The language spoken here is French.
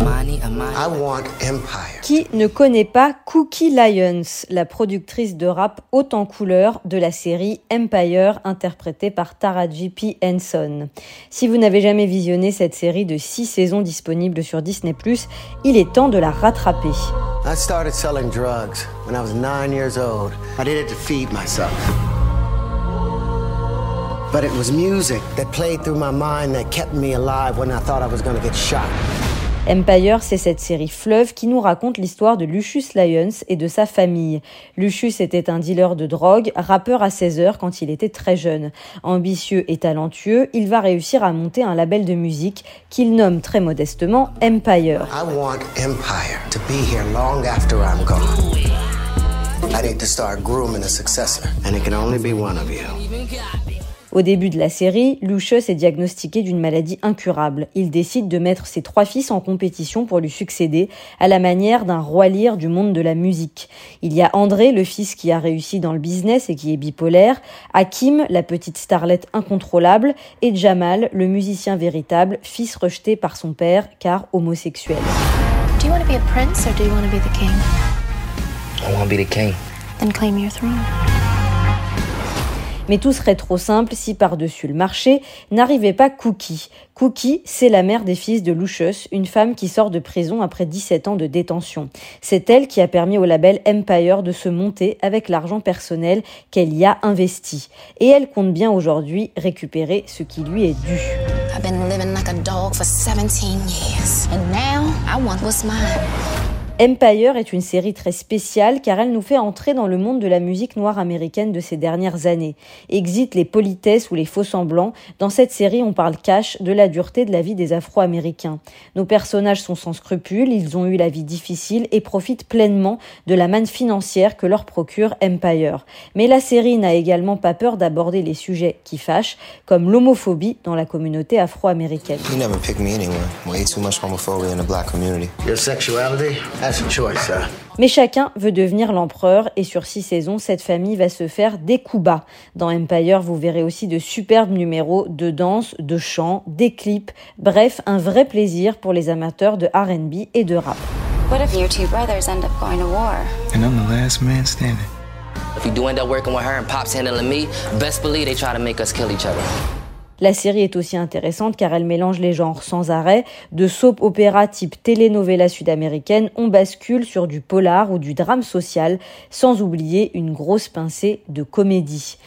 Amani, Amani. I want Empire. Qui ne connaît pas Cookie Lyons, la productrice de rap haute en couleur de la série Empire, interprétée par Taraji P. Henson. Si vous n'avez jamais visionné cette série de 6 saisons disponible sur Disney+, il est temps de la rattraper. I started selling drugs when I was 9 years old. I did it to feed myself. But it was music that played through my mind that kept me alive when I thought I was going to get shot. Empire, c'est cette série fleuve qui nous raconte l'histoire de Lucius Lyons et de sa famille. Lucius était un dealer de drogue, rappeur à 16 heures quand il était très jeune. Ambitieux et talentueux, il va réussir à monter un label de musique qu'il nomme très modestement Empire. I want Empire to be here long after I'm gone. I need to start grooming a successor, and it can only be one of you. Au début de la série, Lucius est diagnostiqué d'une maladie incurable. Il décide de mettre ses trois fils en compétition pour lui succéder, à la manière d'un roi lyre du monde de la musique. Il y a André, le fils qui a réussi dans le business et qui est bipolaire, Hakim, la petite starlette incontrôlable, et Jamal, le musicien véritable, fils rejeté par son père car homosexuel. Do you want to be a prince or do you want to be the king? I want to be the king. Then claim your throne. Mais tout serait trop simple si par-dessus le marché n'arrivait pas Cookie. Cookie, c'est la mère des fils de Lucius, une femme qui sort de prison après 17 ans de détention. C'est elle qui a permis au label Empire de se monter avec l'argent personnel qu'elle y a investi. Et elle compte bien aujourd'hui récupérer ce qui lui est dû. I've been living like a dog for 17 years. And now I want what's mine. Empire est une série très spéciale car elle nous fait entrer dans le monde de la musique noire américaine de ces dernières années. Exit les politesses ou les faux semblants. Dans cette série, on parle cash de la dureté de la vie des Afro-Américains. Nos personnages sont sans scrupules, ils ont eu la vie difficile et profitent pleinement de la manne financière que leur procure Empire. Mais la série n'a également pas peur d'aborder les sujets qui fâchent, comme l'homophobie dans la communauté afro-américaine. Mais chacun veut devenir l'empereur et sur six saisons, cette famille va se faire des coups bas. Dans Empire, vous verrez aussi de superbes numéros de danse, de chant, des clips, bref, un vrai plaisir pour les amateurs de R&B et de rap. What if your two brothers end up going to war? And I'm the last man standing. If we do end up working with her and Pop's handling me, best believe they try to make us kill each other. La série est aussi intéressante car elle mélange les genres sans arrêt. De soap opéra type telenovela sud-américaine, on bascule sur du polar ou du drame social, sans oublier une grosse pincée de comédie.